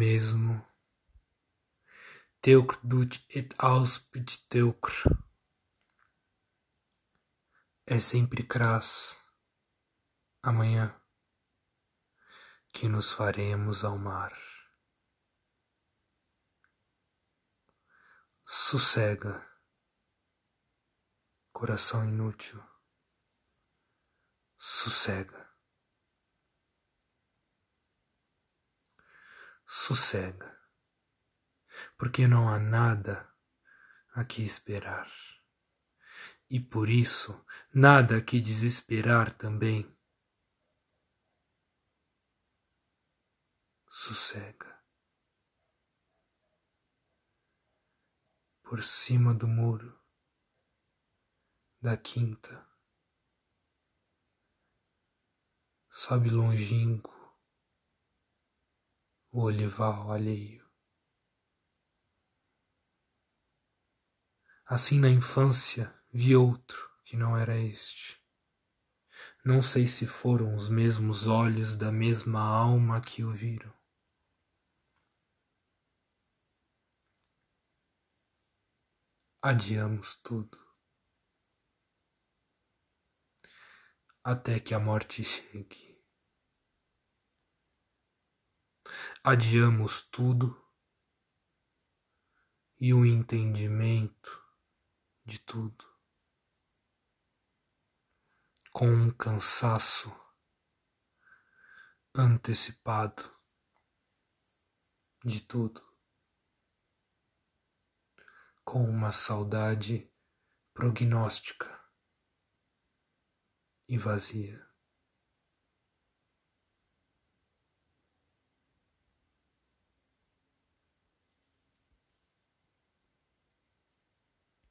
mesmo. Teucr dut et auspit teucr. É sempre cras, amanhã, que nos faremos ao mar. Sossega, coração inútil, sossega. Sossega, porque não há nada a que esperar. E por isso, nada a que desesperar também. Sossega. Por cima do muro da quinta, sobe longínquo o olival alheio. Assim na infância vi outro que não era este. Não sei se foram os mesmos olhos da mesma alma que o viram. Adiamos tudo. Até que a morte chegue. Adiamos tudo e o entendimento de tudo, com um cansaço antecipado de tudo, com uma saudade prognóstica e vazia.